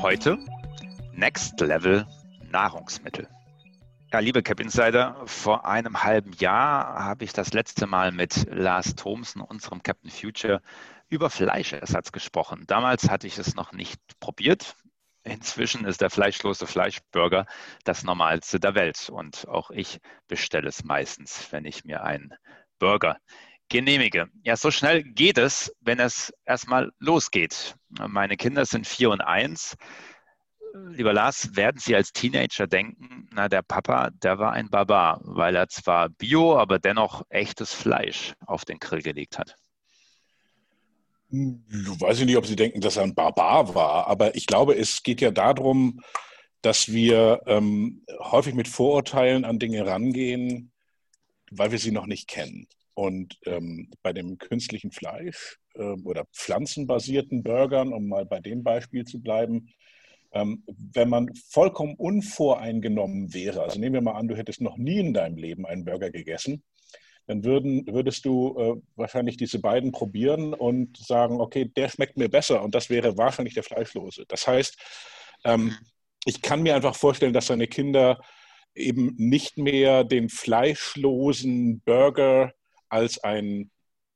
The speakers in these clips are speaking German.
Heute Next Level Nahrungsmittel. Ja, liebe Cap Insider, vor einem halben Jahr habe ich das letzte Mal mit Lars Thomsen, unserem Captain Future, über Fleischersatz gesprochen. Damals hatte ich es noch nicht probiert. Inzwischen ist der fleischlose Fleischburger das Normalste der Welt und auch ich bestelle es meistens, wenn ich mir einen Burger genehmige. Ja, so schnell geht es, wenn es erstmal losgeht. Meine Kinder sind vier und eins. Lieber Lars, werden Sie als Teenager denken, na, der Papa, der war ein Barbar, weil er zwar Bio, aber dennoch echtes Fleisch auf den Grill gelegt hat? Ich weiß nicht, ob Sie denken, dass er ein Barbar war, aber ich glaube, es geht ja darum, dass wir ähm, häufig mit Vorurteilen an Dinge rangehen, weil wir sie noch nicht kennen. Und ähm, bei dem künstlichen Fleisch äh, oder pflanzenbasierten Burgern, um mal bei dem Beispiel zu bleiben, ähm, wenn man vollkommen unvoreingenommen wäre, also nehmen wir mal an, du hättest noch nie in deinem Leben einen Burger gegessen, dann würden, würdest du äh, wahrscheinlich diese beiden probieren und sagen, okay, der schmeckt mir besser und das wäre wahrscheinlich der fleischlose. Das heißt, ähm, ich kann mir einfach vorstellen, dass deine Kinder eben nicht mehr den fleischlosen Burger als ein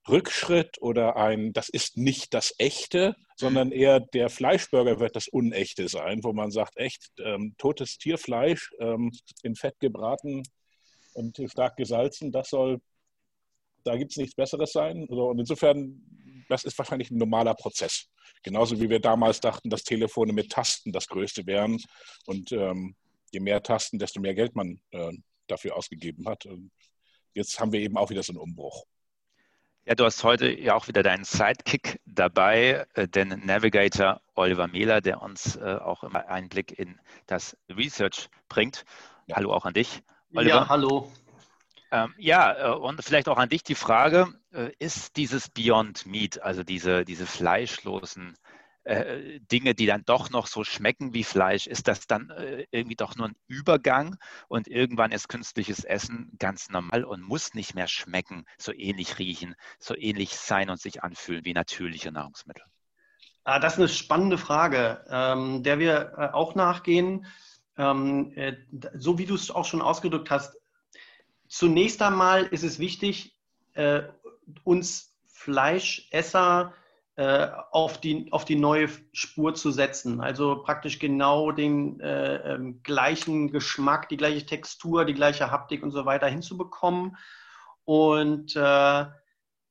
Rückschritt oder ein, das ist nicht das Echte, sondern eher der Fleischburger wird das Unechte sein, wo man sagt, echt ähm, totes Tierfleisch ähm, in Fett gebraten und stark gesalzen, das soll, da gibt es nichts Besseres sein. Und insofern, das ist wahrscheinlich ein normaler Prozess. Genauso wie wir damals dachten, dass Telefone mit Tasten das Größte wären. Und ähm, je mehr Tasten, desto mehr Geld man äh, dafür ausgegeben hat. Und jetzt haben wir eben auch wieder so einen Umbruch. Ja, du hast heute ja auch wieder deinen Sidekick dabei, äh, den Navigator Oliver Mehler, der uns äh, auch immer einen Blick in das Research bringt. Ja. Hallo auch an dich, Oliver. Ja, hallo. Ähm, ja, äh, und vielleicht auch an dich die Frage, ist dieses Beyond Meat, also diese, diese fleischlosen äh, Dinge, die dann doch noch so schmecken wie Fleisch, ist das dann äh, irgendwie doch nur ein Übergang und irgendwann ist künstliches Essen ganz normal und muss nicht mehr schmecken, so ähnlich riechen, so ähnlich sein und sich anfühlen wie natürliche Nahrungsmittel? Ah, das ist eine spannende Frage, ähm, der wir äh, auch nachgehen. Ähm, äh, so wie du es auch schon ausgedrückt hast, zunächst einmal ist es wichtig, äh, uns Fleischesser äh, auf, die, auf die neue Spur zu setzen. Also praktisch genau den äh, ähm, gleichen Geschmack, die gleiche Textur, die gleiche Haptik und so weiter hinzubekommen. Und äh,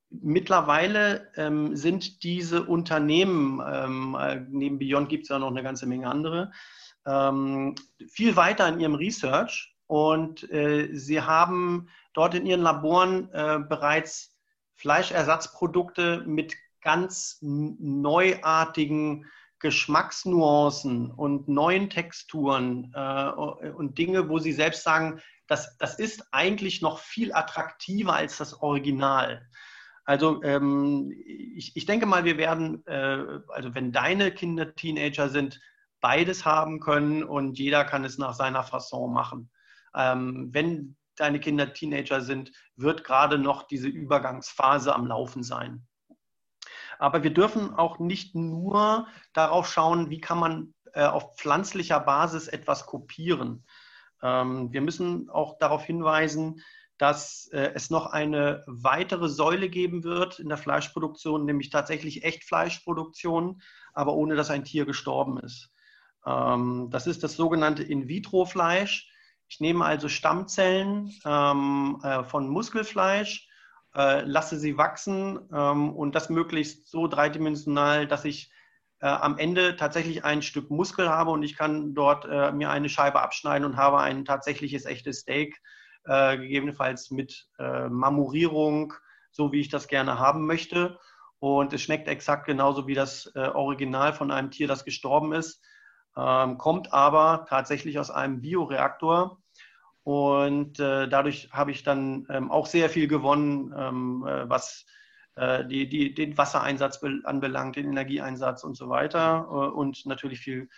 mittlerweile ähm, sind diese Unternehmen, ähm, äh, neben Beyond gibt es ja noch eine ganze Menge andere, ähm, viel weiter in ihrem Research und äh, sie haben dort in ihren Laboren äh, bereits Fleischersatzprodukte mit ganz neuartigen Geschmacksnuancen und neuen Texturen äh, und Dinge, wo sie selbst sagen, das, das ist eigentlich noch viel attraktiver als das Original. Also ähm, ich, ich denke mal, wir werden, äh, also wenn deine Kinder Teenager sind, beides haben können und jeder kann es nach seiner Fasson machen. Ähm, wenn deine Kinder Teenager sind, wird gerade noch diese Übergangsphase am Laufen sein. Aber wir dürfen auch nicht nur darauf schauen, wie kann man äh, auf pflanzlicher Basis etwas kopieren. Ähm, wir müssen auch darauf hinweisen, dass äh, es noch eine weitere Säule geben wird in der Fleischproduktion, nämlich tatsächlich Echtfleischproduktion, aber ohne dass ein Tier gestorben ist. Ähm, das ist das sogenannte In-vitro-Fleisch. Ich nehme also Stammzellen ähm, äh, von Muskelfleisch, äh, lasse sie wachsen ähm, und das möglichst so dreidimensional, dass ich äh, am Ende tatsächlich ein Stück Muskel habe und ich kann dort äh, mir eine Scheibe abschneiden und habe ein tatsächliches echtes Steak, äh, gegebenenfalls mit äh, Marmorierung, so wie ich das gerne haben möchte. Und es schmeckt exakt genauso wie das Original von einem Tier, das gestorben ist, ähm, kommt aber tatsächlich aus einem Bioreaktor und äh, dadurch habe ich dann ähm, auch sehr viel gewonnen, ähm, äh, was äh, die, die, den Wassereinsatz anbelangt, den Energieeinsatz und so weiter. Äh, und natürlich viel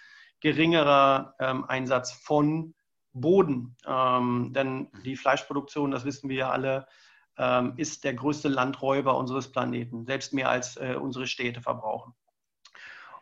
geringerer ähm, Einsatz von Boden. Ähm, denn die Fleischproduktion, das wissen wir ja alle, ähm, ist der größte Landräuber unseres Planeten, selbst mehr als äh, unsere Städte verbrauchen.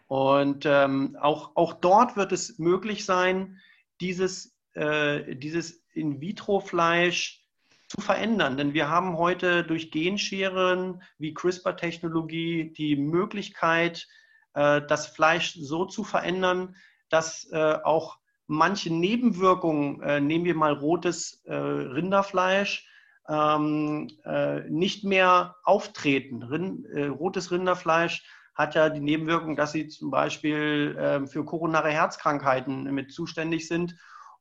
Und ähm, auch, auch dort wird es möglich sein, dieses, äh, dieses In-vitro-Fleisch zu verändern. Denn wir haben heute durch Genscheren wie CRISPR-Technologie die Möglichkeit, äh, das Fleisch so zu verändern, dass äh, auch manche Nebenwirkungen, äh, nehmen wir mal rotes äh, Rinderfleisch, ähm, äh, nicht mehr auftreten. Rind, rotes Rinderfleisch hat ja die Nebenwirkung, dass sie zum Beispiel äh, für koronare Herzkrankheiten mit zuständig sind.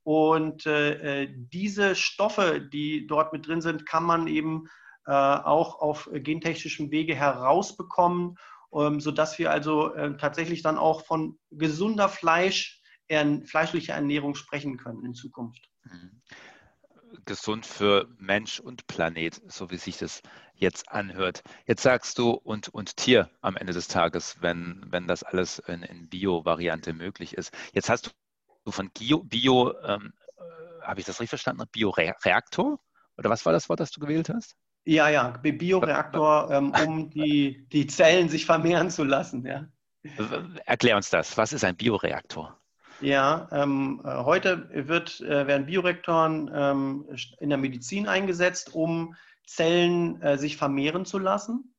Und äh, äh, diese Stoffe, die dort mit drin sind, kann man eben äh, auch auf gentechnischem Wege herausbekommen, ähm, sodass wir also tatsächlich dann auch von gesunder Fleisch, fleischlicher Ernährung sprechen können in Zukunft. Gesund für Mensch und Planet, so wie sich das jetzt anhört. Jetzt sagst du und, und Tier am Ende des Tages, wenn, wenn das alles in, in Bio-Variante möglich ist. Jetzt hast du von Bio, Bio ähm, äh, habe ich das richtig verstanden, Bioreaktor? Oder was war das Wort, das du gewählt hast? Ja, ja, Bioreaktor, ähm, um die, die Zellen sich vermehren zu lassen. Ja. Erklär uns das. Was ist ein Bioreaktor? Ja, ähm, äh, heute wird, äh, werden Biorektoren ähm, in der Medizin eingesetzt, um Zellen äh, sich vermehren zu lassen.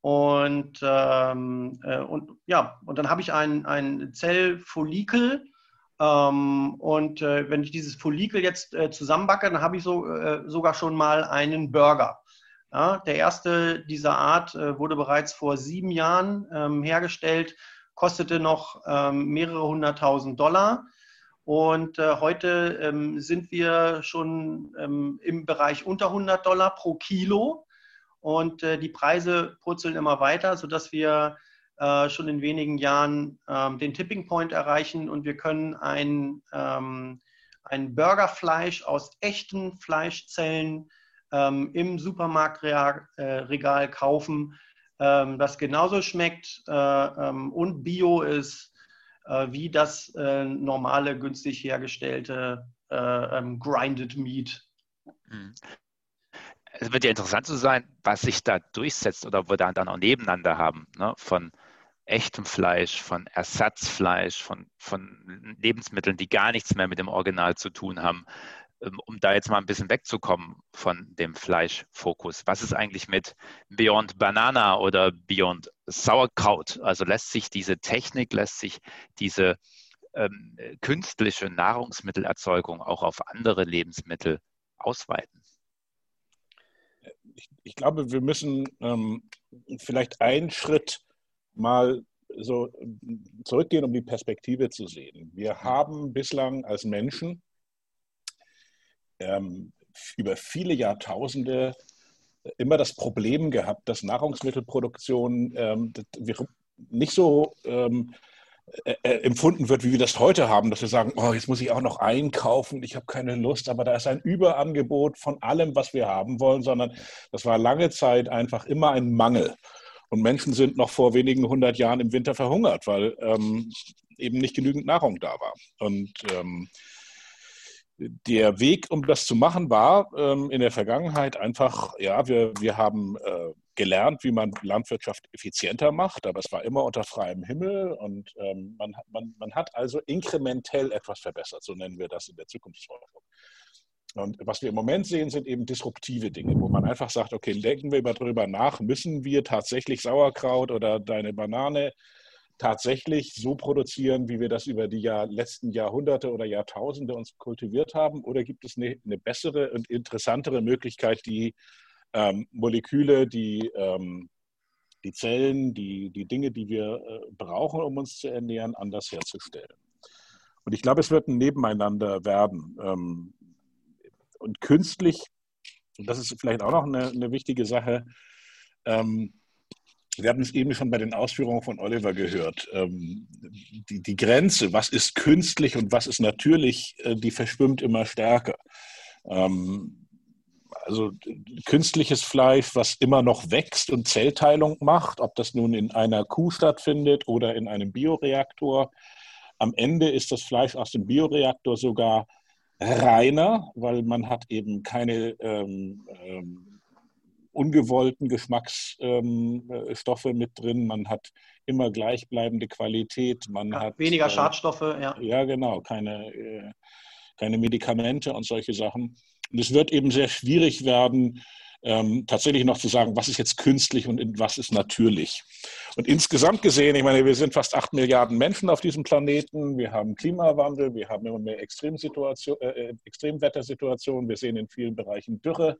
Und, ähm, äh, und ja, und dann habe ich ein, ein Zellfollikel. Ähm, und äh, wenn ich dieses Follikel jetzt äh, zusammenbacke, dann habe ich so, sogar schon mal einen Burger. Ja, der erste dieser Art wurde bereits vor sieben Jahren ähm, hergestellt kostete noch ähm, mehrere hunderttausend Dollar. Und äh, heute ähm, sind wir schon ähm, im Bereich unter 100 Dollar pro Kilo. Und äh, die Preise purzeln immer weiter, sodass wir äh, schon in wenigen Jahren ähm, den Tipping Point erreichen und wir können ein, ähm, ein Burgerfleisch aus echten Fleischzellen ähm, im Supermarktregal äh, kaufen, ähm, das genauso schmeckt äh, ähm, und bio ist äh, wie das äh, normale, günstig hergestellte äh, ähm, Grinded Meat. Mhm. Es wird ja interessant zu sein, was sich da durchsetzt oder wir dann auch nebeneinander haben, ne? von echtem Fleisch, von Ersatzfleisch, von, von Lebensmitteln, die gar nichts mehr mit dem Original zu tun haben. Ähm, um da jetzt mal ein bisschen wegzukommen von dem Fleischfokus. Was ist eigentlich mit Beyond Banana oder Beyond Sauerkraut? Also lässt sich diese Technik, lässt sich diese ähm, künstliche Nahrungsmittelerzeugung auch auf andere Lebensmittel ausweiten? Ich, ich glaube, wir müssen ähm, vielleicht einen Schritt mal so zurückgehen, um die Perspektive zu sehen. Wir haben bislang als Menschen ähm, über viele Jahrtausende immer das Problem gehabt, dass Nahrungsmittelproduktion ähm, nicht so ähm, äh, äh, empfunden wird, wie wir das heute haben, dass wir sagen, oh, jetzt muss ich auch noch einkaufen, ich habe keine Lust, aber da ist ein Überangebot von allem, was wir haben wollen, sondern das war lange Zeit einfach immer ein Mangel. Und Menschen sind noch vor wenigen hundert Jahren im Winter verhungert, weil ähm, eben nicht genügend Nahrung da war. Und ähm, der Weg, um das zu machen, war ähm, in der Vergangenheit einfach, ja, wir, wir haben äh, gelernt, wie man Landwirtschaft effizienter macht, aber es war immer unter freiem Himmel und ähm, man, man, man hat also inkrementell etwas verbessert, so nennen wir das in der Zukunftsforschung. Und was wir im Moment sehen, sind eben disruptive Dinge, wo man einfach sagt, okay, denken wir darüber nach, müssen wir tatsächlich Sauerkraut oder deine Banane tatsächlich so produzieren, wie wir das über die Jahr, letzten Jahrhunderte oder Jahrtausende uns kultiviert haben? Oder gibt es eine, eine bessere und interessantere Möglichkeit, die ähm, Moleküle, die, ähm, die Zellen, die, die Dinge, die wir äh, brauchen, um uns zu ernähren, anders herzustellen? Und ich glaube, es wird ein Nebeneinander werden. Ähm, und künstlich, und das ist vielleicht auch noch eine, eine wichtige Sache, ähm, wir haben es eben schon bei den Ausführungen von Oliver gehört. Ähm, die, die, Grenze, was ist künstlich und was ist natürlich, äh, die verschwimmt immer stärker. Ähm, also künstliches Fleisch, was immer noch wächst und Zellteilung macht, ob das nun in einer Kuh stattfindet oder in einem Bioreaktor. Am Ende ist das Fleisch aus dem Bioreaktor sogar reiner, weil man hat eben keine ähm, ähm, ungewollten Geschmacksstoffe ähm, mit drin. Man hat immer gleichbleibende Qualität. Man ja, hat weniger äh, Schadstoffe. Ja, ja genau. Keine, äh, keine Medikamente und solche Sachen. Und es wird eben sehr schwierig werden, ähm, tatsächlich noch zu sagen, was ist jetzt künstlich und was ist natürlich. Und insgesamt gesehen, ich meine, wir sind fast acht Milliarden Menschen auf diesem Planeten, wir haben Klimawandel, wir haben immer mehr Extremsituation, äh, Extremwettersituationen, wir sehen in vielen Bereichen Dürre,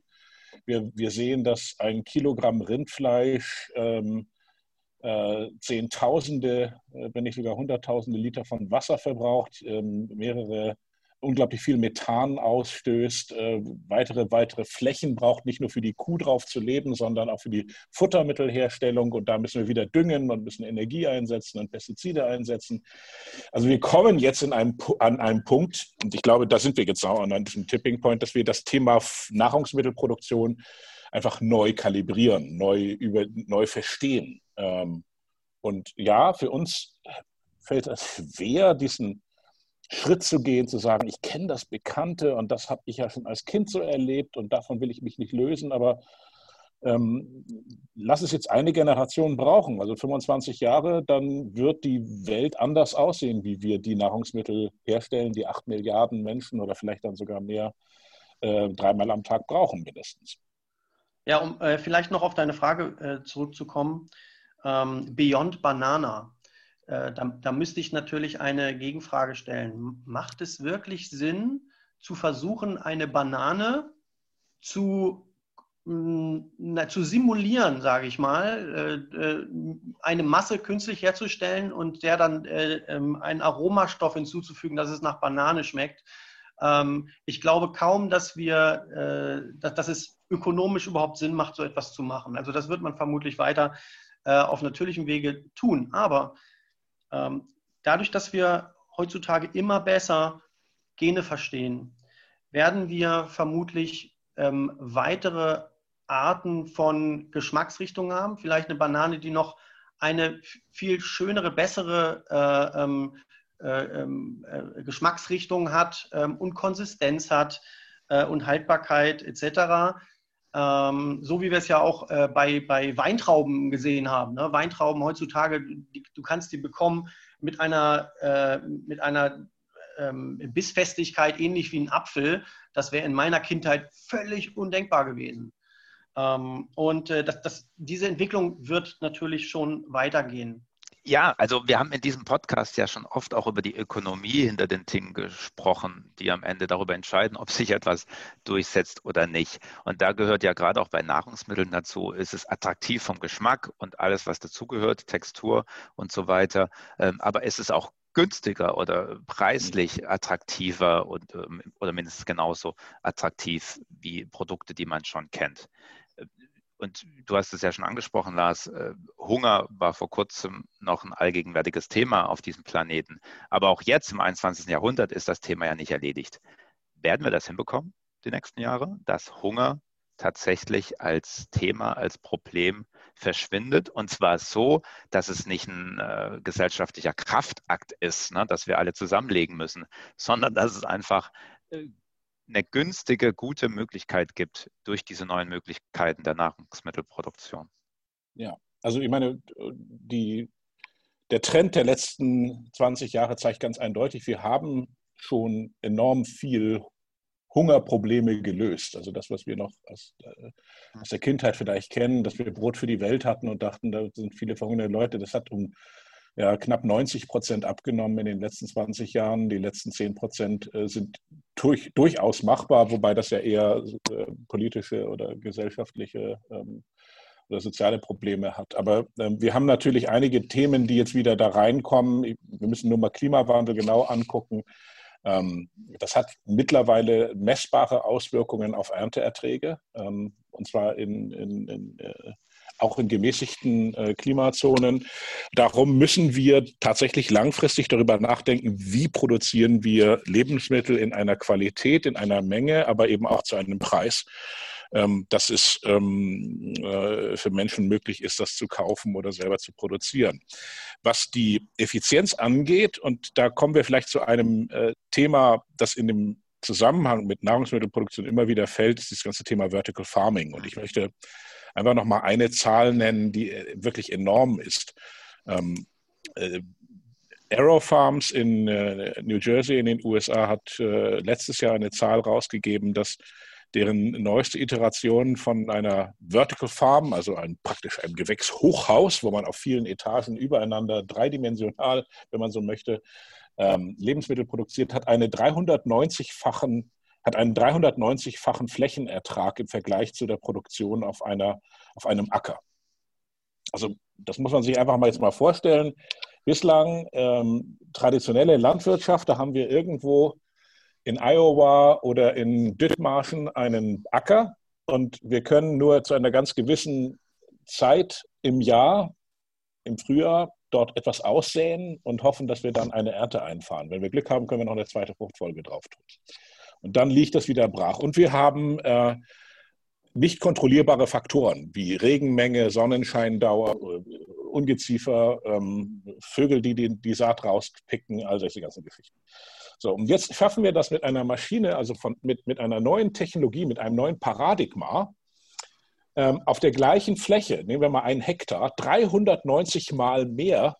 wir, wir sehen, dass ein Kilogramm Rindfleisch ähm, äh, Zehntausende, äh, wenn nicht sogar Hunderttausende Liter von Wasser verbraucht, ähm, mehrere unglaublich viel Methan ausstößt, äh, weitere, weitere Flächen braucht, nicht nur für die Kuh drauf zu leben, sondern auch für die Futtermittelherstellung. Und da müssen wir wieder düngen und müssen Energie einsetzen und Pestizide einsetzen. Also wir kommen jetzt in einem, an einem Punkt, und ich glaube, da sind wir jetzt auch an diesem Tipping Point, dass wir das Thema Nahrungsmittelproduktion einfach neu kalibrieren, neu, über, neu verstehen. Ähm, und ja, für uns fällt es schwer, diesen Schritt zu gehen, zu sagen, ich kenne das Bekannte und das habe ich ja schon als Kind so erlebt und davon will ich mich nicht lösen, aber ähm, lass es jetzt eine Generation brauchen, also 25 Jahre, dann wird die Welt anders aussehen, wie wir die Nahrungsmittel herstellen, die 8 Milliarden Menschen oder vielleicht dann sogar mehr äh, dreimal am Tag brauchen mindestens. Ja, um äh, vielleicht noch auf deine Frage äh, zurückzukommen, ähm, Beyond Banana, da, da müsste ich natürlich eine Gegenfrage stellen. Macht es wirklich Sinn, zu versuchen, eine Banane zu, na, zu simulieren, sage ich mal, äh, äh, eine Masse künstlich herzustellen und der dann ähm, einen Aromastoff hinzuzufügen, dass es nach Banane schmeckt? Ähm, ich glaube kaum, dass wir, dass, es ökonomisch überhaupt Sinn macht, so etwas zu machen. Also das wird man vermutlich weiter auf natürlichem Wege tun. Aber dadurch, dass wir heutzutage immer besser Gene verstehen, werden wir vermutlich ähm, weitere Arten von Geschmacksrichtungen haben. Vielleicht eine Banane, die noch eine viel schönere, bessere äh, ähm, äh, ähm, äh, Geschmacksrichtung hat ähm, und Konsistenz hat äh, und Haltbarkeit etc. Ähm, so wie wir es ja auch äh, bei, bei Weintrauben gesehen haben. Ne? Weintrauben heutzutage, die, du kannst die bekommen mit einer, äh, mit einer ähm, Bissfestigkeit ähnlich wie ein Apfel. Das wäre in meiner Kindheit völlig undenkbar gewesen. Ähm, und äh, das, das, diese Entwicklung wird natürlich schon weitergehen. Ja, also wir haben in diesem Podcast ja schon oft auch über die Ökonomie hinter den Dingen gesprochen, die am Ende darüber entscheiden, ob sich etwas durchsetzt oder nicht. Und da gehört ja gerade auch bei Nahrungsmitteln dazu, ist es attraktiv vom Geschmack und alles, was dazugehört, Textur und so weiter. Ähm, aber ist es auch günstiger oder preislich attraktiver und, ähm, oder mindestens genauso attraktiv wie Produkte, die man schon kennt und du hast es ja schon angesprochen, Lars, äh, Hunger war vor kurzem noch ein allgegenwärtiges Thema auf diesem Planeten. Aber auch jetzt im 21. Jahrhundert ist das Thema ja nicht erledigt. Werden wir das hinbekommen, die nächsten Jahre, dass Hunger tatsächlich als Thema, als Problem verschwindet. Und zwar so, dass es nicht ein äh, gesellschaftlicher Kraftakt ist, ne, dass wir alle zusammenlegen müssen, sondern dass es einfach äh, eine günstige, gute Möglichkeit gibt durch diese neuen Möglichkeiten der Nahrungsmittelproduktion. Ja, also ich meine, die, der Trend der letzten 20 Jahre zeigt ganz eindeutig, wir haben schon enorm viel Hungerprobleme gelöst. Also das, was wir noch aus, äh, aus, der Kindheit vielleicht kennen, dass wir Brot für die Welt hatten und dachten, da sind viele verhungerte Leute. Das hat um ja, knapp 90 Prozent abgenommen in den letzten 20 Jahren. Die letzten 10 Prozent äh, sind durch, durchaus machbar, wobei das ja eher äh, politische oder gesellschaftliche ähm, oder soziale Probleme hat. Aber ähm, wir haben natürlich einige Themen, die jetzt wieder da reinkommen. Wir müssen nur mal Klimawandel genau angucken. Ähm, das hat mittlerweile messbare Auswirkungen auf Ernteerträge, und zwar in, in, in äh, auch in gemäßigten äh, Klimazonen. Darum müssen wir tatsächlich langfristig darüber nachdenken, wie produzieren wir Lebensmittel in einer Qualität, in einer Menge, aber eben auch zu einem Preis, ähm, dass es ähm, äh, für Menschen möglich ist, das zu kaufen oder selber zu produzieren. Was die Effizienz angeht, und da kommen wir vielleicht zu einem äh, Thema, das in dem Zusammenhang mit Nahrungsmittelproduktion immer wieder fällt, ist das ganze Thema Vertical Farming. Und ich möchte einfach nochmal eine Zahl nennen, die äh, wirklich enorm ist. Ähm, äh, Arrow Farms in äh, New Jersey in den USA hat äh, letztes Jahr eine Zahl rausgegeben, dass deren neueste Iteration von einer Vertical Farm, also ein, praktisch ein Gewächshochhaus, wo man auf vielen Etagen übereinander dreidimensional, wenn man so möchte, ähm, Lebensmittel produziert, hat eine 390-fachen hat einen 390-fachen Flächenertrag im Vergleich zu der Produktion auf, einer, auf einem Acker. Also das muss man sich einfach mal jetzt mal vorstellen. Bislang ähm, traditionelle Landwirtschaft, da haben wir irgendwo in Iowa oder in Dithmarschen einen Acker und wir können nur zu einer ganz gewissen Zeit im Jahr, im Frühjahr, dort etwas aussäen und hoffen, dass wir dann eine Ernte einfahren. Wenn wir Glück haben, können wir noch eine zweite Fruchtfolge drauf tun. Und dann liegt das wieder brach. Und wir haben äh, nicht kontrollierbare Faktoren wie Regenmenge, Sonnenscheindauer, Ungeziefer, ähm, Vögel, die, die die Saat rauspicken, all solche ganzen Geschichten. So, und jetzt schaffen wir das mit einer Maschine, also von, mit, mit einer neuen Technologie, mit einem neuen Paradigma, ähm, auf der gleichen Fläche, nehmen wir mal einen Hektar, 390 Mal mehr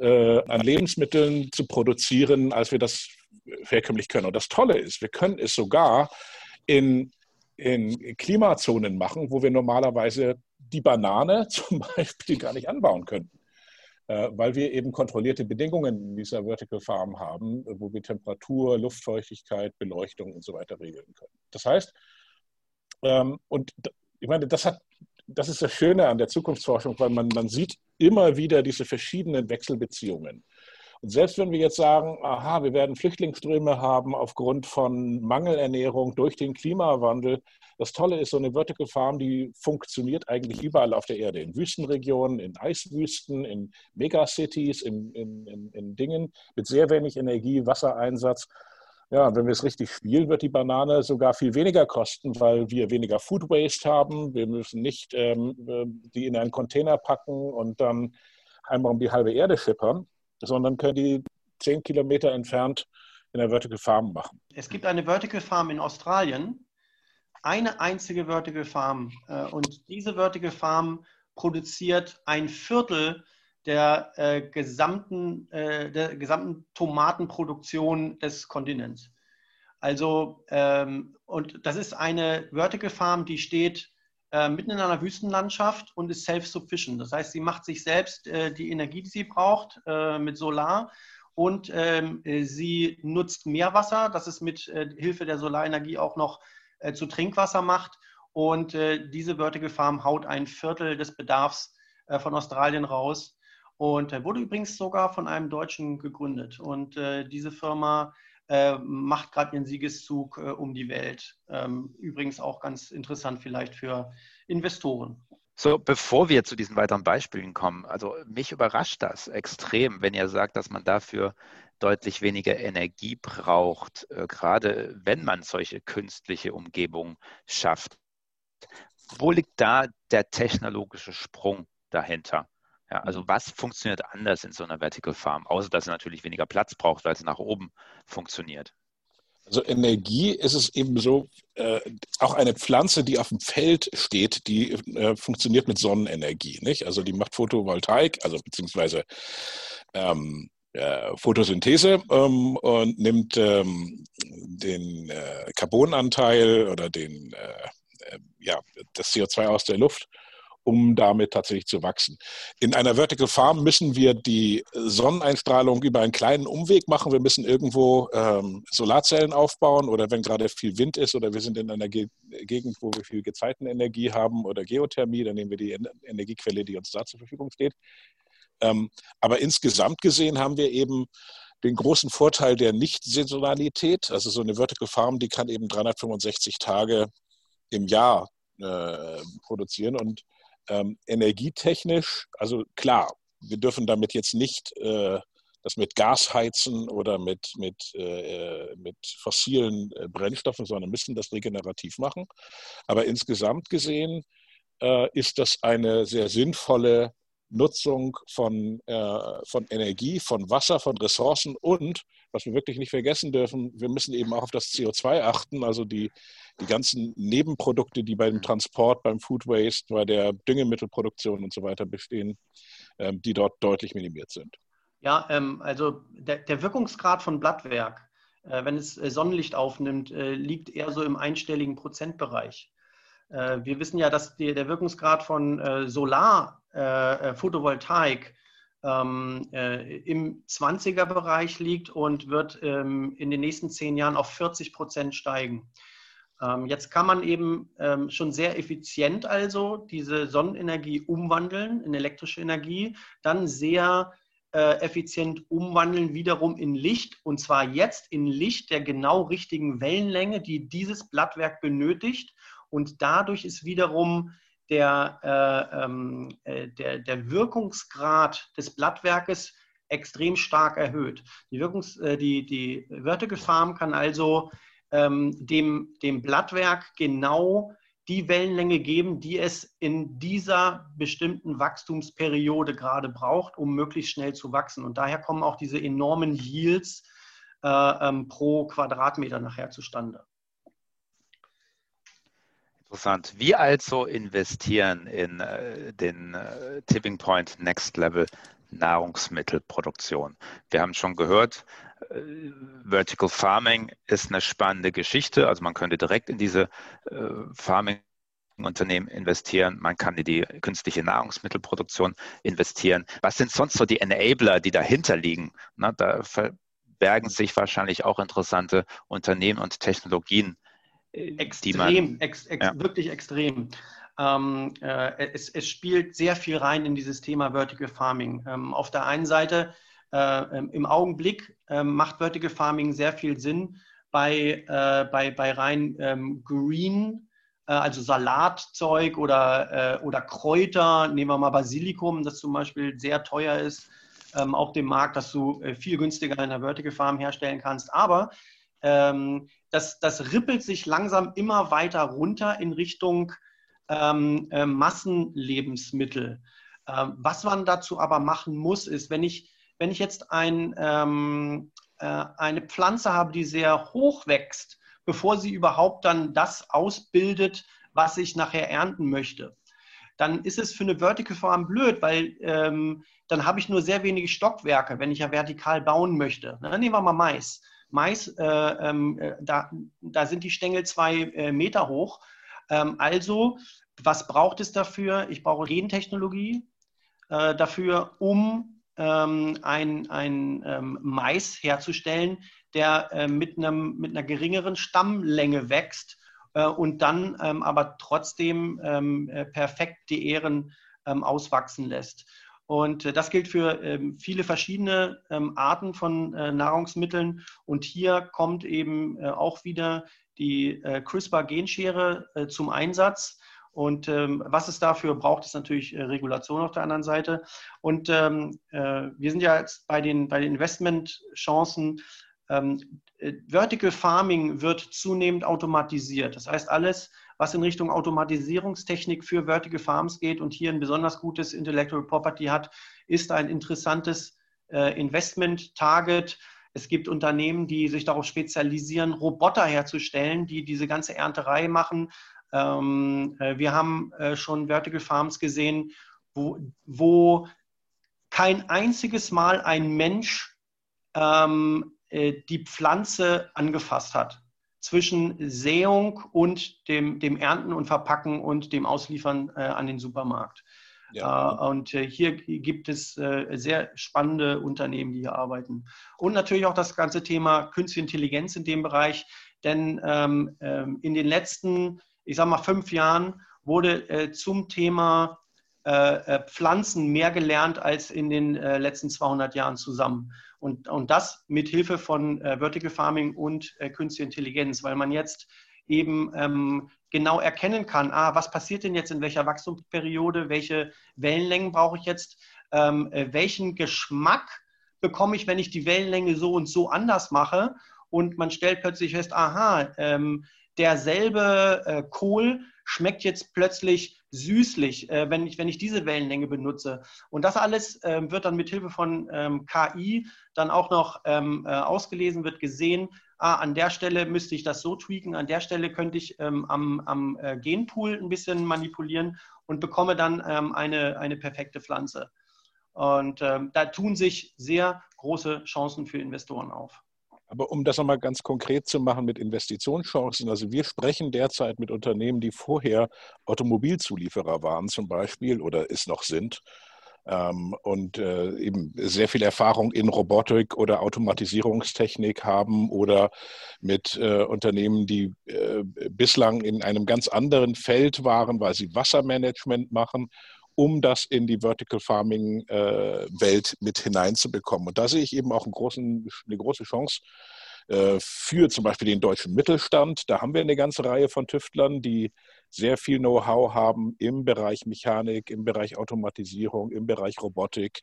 äh, an Lebensmitteln zu produzieren, als wir das herkömmlich können. Und das Tolle ist, wir können es sogar in, in Klimazonen machen, wo wir normalerweise die Banane zum Beispiel gar nicht anbauen könnten. Äh, weil wir eben kontrollierte Bedingungen in dieser Vertical Farm haben, wo wir Temperatur, Luftfeuchtigkeit, Beleuchtung und so weiter regeln können. Das heißt, ähm, und ich meine, das hat das ist das Schöne an der Zukunftsforschung, weil man, man sieht immer wieder diese verschiedenen Wechselbeziehungen. Und selbst wenn wir jetzt sagen, aha, wir werden Flüchtlingsströme haben aufgrund von Mangelernährung durch den Klimawandel, das Tolle ist, so eine Vertical Farm, die funktioniert eigentlich überall auf der Erde, in Wüstenregionen, in Eiswüsten, in Megacities, in, in, in, in Dingen mit sehr wenig Energie, Wassereinsatz. Ja, wenn wir es richtig spielen, wird die Banane sogar viel weniger kosten, weil wir weniger Food Waste haben. Wir müssen nicht ähm, äh, die in einen Container packen und dann einmal um die halbe Erde schippern sondern können die zehn Kilometer entfernt in der Vertical Farm machen. Es gibt eine Vertical Farm in Australien, eine einzige Vertical Farm. Äh, und diese Vertical Farm produziert ein Viertel der, äh, gesamten, äh, der gesamten Tomatenproduktion des Kontinents. Also, ähm, und das ist eine Vertical Farm, die steht äh, mitten in einer Wüstenlandschaft und ist self-sufficient. Das heißt, sie macht sich selbst äh, die Energie, die sie braucht, äh, mit Solar und ähm, äh, sie nutzt Meerwasser, das es mit äh, Hilfe der Solarenergie auch noch zu Trinkwasser macht. Und diese Vertical Farm haut ein Viertel des Bedarfs von Australien raus und wurde übrigens sogar von einem Deutschen gegründet. Und diese Firma äh, macht gerade ihren Siegeszug äh, um die Welt. Ähm, übrigens auch ganz interessant vielleicht für Investoren. So, bevor wir zu diesen weiteren Beispielen kommen, also mich überrascht das extrem, wenn ihr sagt, dass man dafür deutlich weniger Energie braucht, äh, gerade wenn man solche künstliche Umgebungen schafft. Wo liegt da der technologische Sprung dahinter? Ja, also was funktioniert anders in so einer Vertical Farm, außer dass sie natürlich weniger Platz braucht, weil sie nach oben funktioniert? Also Energie ist es eben so, äh, auch eine Pflanze, die auf dem Feld steht, die äh, funktioniert mit Sonnenenergie. Nicht? Also die macht Photovoltaik, also beziehungsweise ähm, äh, Photosynthese ähm, und nimmt ähm, den äh, Carbonanteil oder den, äh, äh, ja, das CO2 aus der Luft um damit tatsächlich zu wachsen. In einer Vertical Farm müssen wir die Sonneneinstrahlung über einen kleinen Umweg machen. Wir müssen irgendwo ähm, Solarzellen aufbauen oder wenn gerade viel Wind ist oder wir sind in einer Ge Gegend, wo wir viel Gezeitenenergie haben oder Geothermie, dann nehmen wir die Energiequelle, die uns da zur Verfügung steht. Ähm, aber insgesamt gesehen haben wir eben den großen Vorteil der Nicht-Saisonalität. Also so eine Vertical Farm, die kann eben 365 Tage im Jahr äh, produzieren und ähm, energietechnisch, also klar, wir dürfen damit jetzt nicht äh, das mit Gas heizen oder mit, mit, äh, mit fossilen äh, Brennstoffen, sondern müssen das regenerativ machen. Aber insgesamt gesehen äh, ist das eine sehr sinnvolle Nutzung von, äh, von Energie, von Wasser, von Ressourcen und was wir wirklich nicht vergessen dürfen, wir müssen eben auch auf das CO2 achten, also die, die ganzen Nebenprodukte, die beim Transport, beim Food Waste, bei der Düngemittelproduktion und so weiter bestehen, ähm, die dort deutlich minimiert sind. Ja, ähm, also der, der, Wirkungsgrad von Blattwerk, äh, wenn es äh, Sonnenlicht aufnimmt, äh, liegt eher so im einstelligen Prozentbereich. Wir wissen ja, dass der Wirkungsgrad von Solar, Photovoltaik ähm, im 20er-Bereich liegt und wird ähm, in den nächsten zehn Jahren auf 40 Prozent steigen. Ähm, jetzt kann man eben schon sehr effizient also diese Sonnenenergie umwandeln in elektrische Energie, dann sehr äh, effizient umwandeln wiederum in Licht und zwar jetzt in Licht der genau richtigen Wellenlänge, die dieses Blattwerk benötigt und dadurch ist wiederum der, äh, ähm, äh, der, der Wirkungsgrad des Blattwerkes extrem stark erhöht. Die, Wirkungs-, äh, die, die Vertical Farm kann also ähm, dem, dem Blattwerk genau die Wellenlänge geben, die es in dieser bestimmten Wachstumsperiode gerade braucht, um möglichst schnell zu wachsen. Und daher kommen auch diese enormen Yields äh, ähm, pro Quadratmeter nachher zustande. Interessant. Wie also investieren in äh, den äh, Tipping Point Next Level Nahrungsmittelproduktion? Wir haben schon gehört, äh, Vertical Farming ist eine spannende Geschichte. Also man könnte direkt in diese äh, Farming Unternehmen investieren, man kann in die künstliche Nahrungsmittelproduktion investieren. Was sind sonst so die Enabler, die dahinter liegen? Na, da verbergen sich wahrscheinlich auch interessante Unternehmen und Technologien. Äh, extrem, ex, ex, ja. wirklich extrem. Ähm, äh, es, es, spielt sehr viel rein in dieses Thema Vertical Farming. Ähm, auf der einen Seite äh, ähm, im Augenblick äh, macht Vertical Farming sehr viel Sinn bei, äh, bei, bei rein ähm, Green, äh, also Salatzeug oder, oder Kräuter. Nehmen wir mal Basilikum, das zum Beispiel sehr teuer ist ähm, auf dem Markt, dass du viel günstiger in der Vertical Farm herstellen kannst. Aber ähm, das, das rippelt sich langsam immer weiter runter in Richtung ähm, äh, Massenlebensmittel. Ähm, was man dazu aber machen muss, ist, wenn ich wenn ich jetzt ein, ähm, äh, eine Pflanze habe, die sehr hoch wächst, bevor sie überhaupt dann das ausbildet, was ich nachher ernten möchte, dann ist es für eine Vertical Farm blöd, weil ähm, dann habe ich nur sehr wenige Stockwerke, wenn ich ja vertikal bauen möchte. Na, nehmen wir mal Mais. Mais, äh, ähm, äh, da, da sind die Stängel zwei äh, Meter hoch. Ähm, also, was braucht es dafür? Ich brauche Gentechnologie dafür, um ähm, ein, ein ähm, Mais herzustellen, der äh, mit, einem, mit einer geringeren Stammlänge wächst äh, und dann ähm, aber trotzdem ähm, äh, perfekt die Ähren auswachsen lässt. Und äh, das gilt für ähm, viele verschiedene Arten von äh, Nahrungsmitteln. Und hier kommt eben äh, auch wieder die CRISPR-Genschere zum Einsatz. Und ähm, was es dafür braucht, ist natürlich Regulation auf der anderen Seite. Und ähm, wir sind ja jetzt bei den, bei den Investmentchancen. Ähm, Vertical Farming wird zunehmend automatisiert. Das heißt, alles, was in Richtung Automatisierungstechnik für Vertical Farms geht und hier ein besonders gutes Intellectual Property hat, ist ein interessantes äh, Investment-Target. Es gibt Unternehmen, die sich darauf spezialisieren, Roboter herzustellen, die diese ganze Ernterei machen ähm, äh, wir haben äh, schon Vertical Farms gesehen, wo, wo kein einziges Mal ein Mensch ähm, äh, die Pflanze angefasst hat. Zwischen Säung und dem, dem Ernten und Verpacken und dem Ausliefern äh, an den Supermarkt. Ja. Äh, und äh, hier gibt es sehr spannende Unternehmen, die hier arbeiten. Und natürlich auch das ganze Thema Künstliche Intelligenz in dem Bereich. Denn ähm, ähm in den letzten ich sage mal, fünf Jahren wurde äh, zum Thema äh, äh Pflanzen mehr gelernt als in den äh, letzten 200 Jahren zusammen. Und, und das mit Hilfe von äh, Vertical Farming und äh, Künstliche Intelligenz, weil man jetzt eben ähm, genau erkennen kann, ah, was passiert denn jetzt in welcher Wachstumsperiode, welche Wellenlängen brauche ich jetzt, ähm, welchen Geschmack bekomme ich, wenn ich die Wellenlänge so und so anders mache. Und man stellt plötzlich fest, aha, ähm, derselbe äh, Kohl schmeckt jetzt plötzlich süßlich, äh, wenn, ich, wenn ich diese Wellenlänge benutze. Und das alles äh, wird dann mit Hilfe von ähm, KI dann auch noch ähm, äh, ausgelesen, wird gesehen, ah, an der Stelle müsste ich das so tweaken, an der Stelle könnte ich ähm, am, am äh, Genpool ein bisschen manipulieren und bekomme dann ähm, eine, eine perfekte Pflanze. Und ähm, da tun sich sehr große Chancen für Investoren auf. Aber um das nochmal ganz konkret zu machen mit Investitionschancen, also wir sprechen derzeit mit Unternehmen, die vorher Automobilzulieferer waren zum Beispiel oder es noch sind ähm, und äh, eben sehr viel Erfahrung in Robotik oder Automatisierungstechnik haben oder mit äh, Unternehmen, die äh, bislang in einem ganz anderen Feld waren, weil sie Wassermanagement machen um das in die Vertical Farming äh, Welt mit hineinzubekommen. Und da sehe ich eben auch großen, eine große Chance äh, für zum Beispiel den deutschen Mittelstand. Da haben wir eine ganze Reihe von Tüftlern, die sehr viel Know-how haben im Bereich Mechanik, im Bereich Automatisierung, im Bereich Robotik.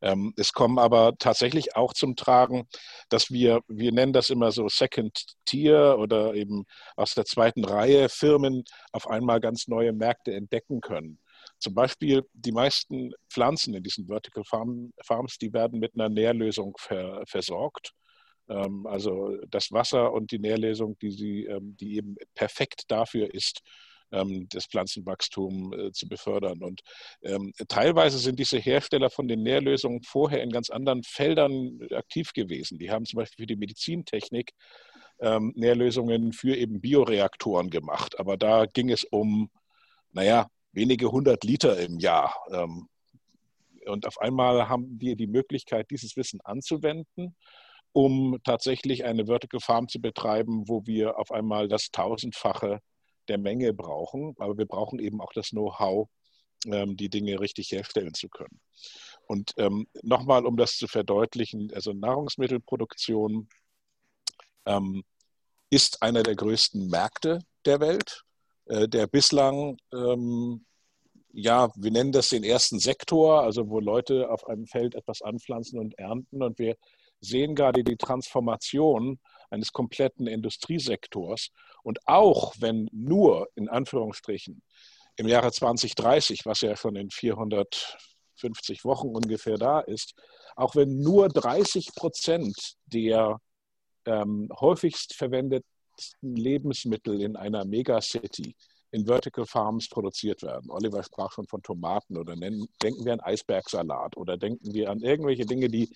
Ähm, es kommen aber tatsächlich auch zum Tragen, dass wir, wir nennen das immer so Second Tier oder eben aus der zweiten Reihe Firmen auf einmal ganz neue Märkte entdecken können. Zum Beispiel die meisten Pflanzen in diesen Vertical Farm, Farms, die werden mit einer Nährlösung ver, versorgt. Ähm, also das Wasser und die Nährlösung, die, sie, ähm, die eben perfekt dafür ist, ähm, das Pflanzenwachstum äh, zu befördern. Und ähm, teilweise sind diese Hersteller von den Nährlösungen vorher in ganz anderen Feldern aktiv gewesen. Die haben zum Beispiel für die Medizintechnik ähm, Nährlösungen für eben Bioreaktoren gemacht. Aber da ging es um, naja, wenige hundert Liter im Jahr. Ähm, und auf einmal haben wir die Möglichkeit, dieses Wissen anzuwenden, um tatsächlich eine Vertical Farm zu betreiben, wo wir auf einmal das Tausendfache der Menge brauchen. Aber wir brauchen eben auch das Know-how, ähm, die Dinge richtig herstellen zu können. Und ähm, nochmal, um das zu verdeutlichen, also Nahrungsmittelproduktion ist einer der größten Märkte der Welt. Äh, der bislang, ähm, ja, wir nennen das den ersten Sektor, also wo Leute auf einem Feld etwas anpflanzen und ernten. Und wir sehen gerade die Transformation eines kompletten Industriesektors. Und auch wenn nur, in Anführungsstrichen, im Jahre 2030, was ja schon in 450 Wochen ungefähr da ist, auch wenn nur 30 Prozent der ähm, häufigst verwendeten Lebensmittel in einer Megacity in Vertical Farms produziert werden. Oliver sprach schon von Tomaten oder nennen, denken wir an Eisbergsalat oder denken wir an irgendwelche Dinge, die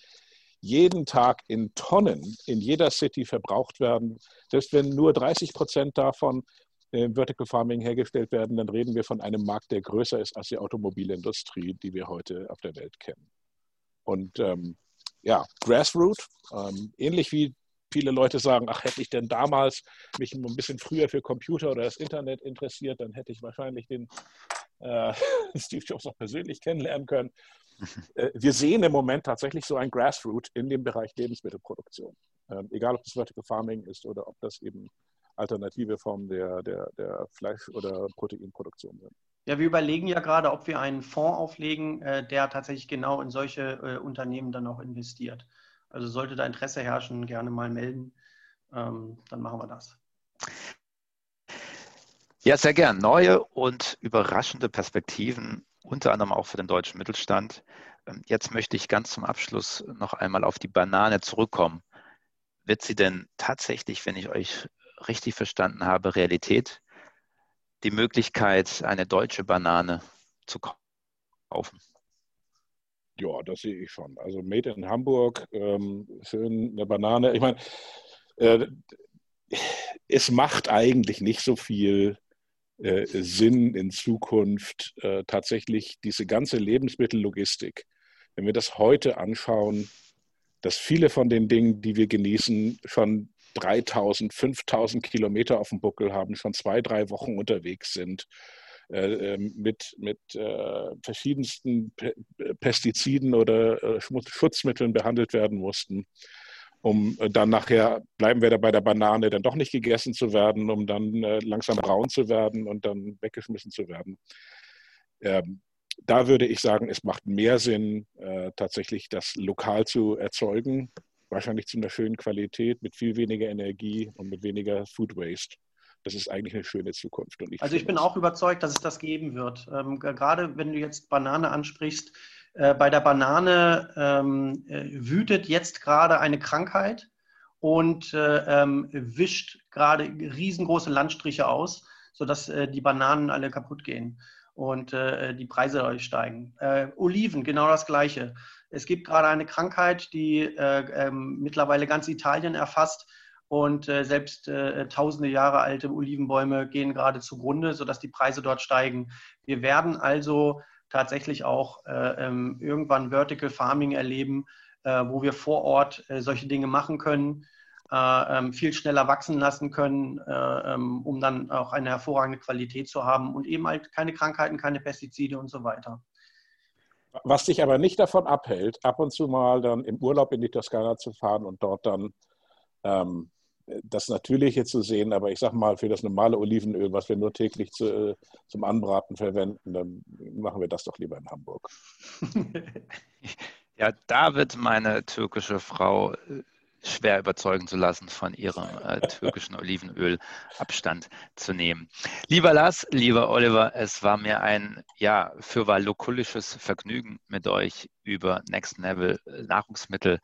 jeden Tag in Tonnen in jeder City verbraucht werden. Selbst wenn nur 30 Prozent davon im Vertical Farming hergestellt werden, dann reden wir von einem Markt, der größer ist als die Automobilindustrie, die wir heute auf der Welt kennen. Und ähm, ja, Grassroot, ähm, ähnlich wie viele Leute sagen, ach, hätte ich denn damals mich ein bisschen früher für Computer oder das Internet interessiert, dann hätte ich wahrscheinlich den äh, Steve Jobs auch persönlich kennenlernen können. Äh, wir sehen im Moment tatsächlich so ein Grassroot in dem Bereich Lebensmittelproduktion. Ähm, egal, ob es Vertical Farming ist oder ob das eben alternative Formen der, der, der Fleisch- oder Proteinproduktion sind. Ja, wir überlegen ja gerade, ob wir einen Fonds auflegen, äh, der tatsächlich genau in solche äh, Unternehmen dann auch investiert. Also sollte da Interesse herrschen, gerne mal melden. Ähm, dann machen wir das. Ja, sehr gern. Neue und überraschende Perspektiven, unter anderem auch für den deutschen Mittelstand. Ähm, jetzt möchte ich ganz zum Abschluss noch einmal auf die Banane zurückkommen. Wird sie denn tatsächlich, wenn ich euch richtig verstanden habe, Realität? Die Möglichkeit, eine deutsche Banane zu kaufen? Ja, das sehe ich schon. Also Made in Hamburg, ähm, schön eine Banane. Ich meine, äh, es macht eigentlich nicht so viel äh, Sinn in Zukunft äh, tatsächlich diese ganze Lebensmittellogistik. Wenn wir das heute anschauen, dass viele von den Dingen, die wir genießen, schon 3000, 5000 Kilometer auf dem Buckel haben, schon zwei, drei Wochen unterwegs sind, mit, mit äh, verschiedensten Pestiziden oder äh, Schutzmitteln behandelt werden mussten, um dann nachher, bleiben wir da bei der Banane, dann doch nicht gegessen zu werden, um dann langsam braun zu werden und dann weggeschmissen zu werden. Ähm, da würde ich sagen, es macht mehr Sinn, tatsächlich das lokal zu erzeugen, wahrscheinlich zu einer schönen Qualität, mit viel weniger Energie und mit weniger Food Waste das ist eigentlich eine schöne Zukunft. Ich also ich bin auch überzeugt, dass es das geben wird. Ähm, gerade wenn du jetzt Banane ansprichst, äh, bei der Banane ähm, äh, wütet jetzt gerade eine Krankheit und äh, ähm, wischt gerade riesengroße Landstriche aus, sodass äh, die Bananen alle kaputt gehen und äh, die Preise steigen. Äh, Oliven, genau das Gleiche. Es gibt gerade eine Krankheit, die ähm, mittlerweile ganz Italien erfasst und selbst tausende Jahre alte Olivenbäume gehen gerade zugrunde, sodass die Preise dort steigen. Wir werden also tatsächlich auch äh, ähm, irgendwann Vertical Farming erleben, äh, wo wir vor Ort äh, solche Dinge machen können, äh, ähm, viel schneller wachsen lassen können, äh, ähm, um dann auch eine hervorragende Qualität zu haben und eben halt keine Krankheiten, keine Pestizide und so weiter. Was dich aber nicht davon abhält, ab und zu mal dann im Urlaub in die Toskana zu fahren und dort dann das Natürliche zu sehen, aber ich sage mal, für das normale Olivenöl, was wir nur täglich zu, äh, zum Anbraten verwenden, dann machen wir das doch lieber in Hamburg. Ja, da wird meine türkische Frau äh, schwer überzeugen zu lassen, von ihrem äh, türkischen Olivenöl Abstand zu nehmen. Lieber Lars, lieber Oliver, es war mir ein ja für lokulisches Vergnügen mit euch über Next Level Nahrungsmittel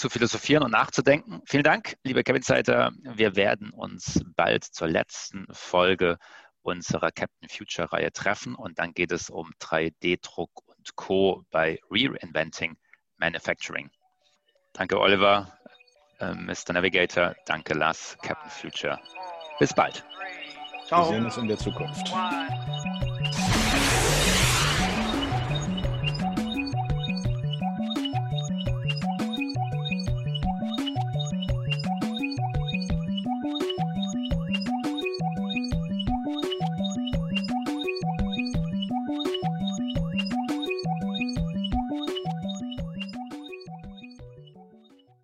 zu philosophieren und nachzudenken. Vielen Dank, liebe Kevin Seiter. Wir werden uns bald zur letzten Folge unserer Captain Future Reihe treffen und dann geht es um 3D-Druck und Co. bei Reinventing Manufacturing. Danke, Oliver, äh, Mr. Navigator. Danke, Lars, Captain Future. Bis bald. Ciao. Wir sehen uns in der Zukunft.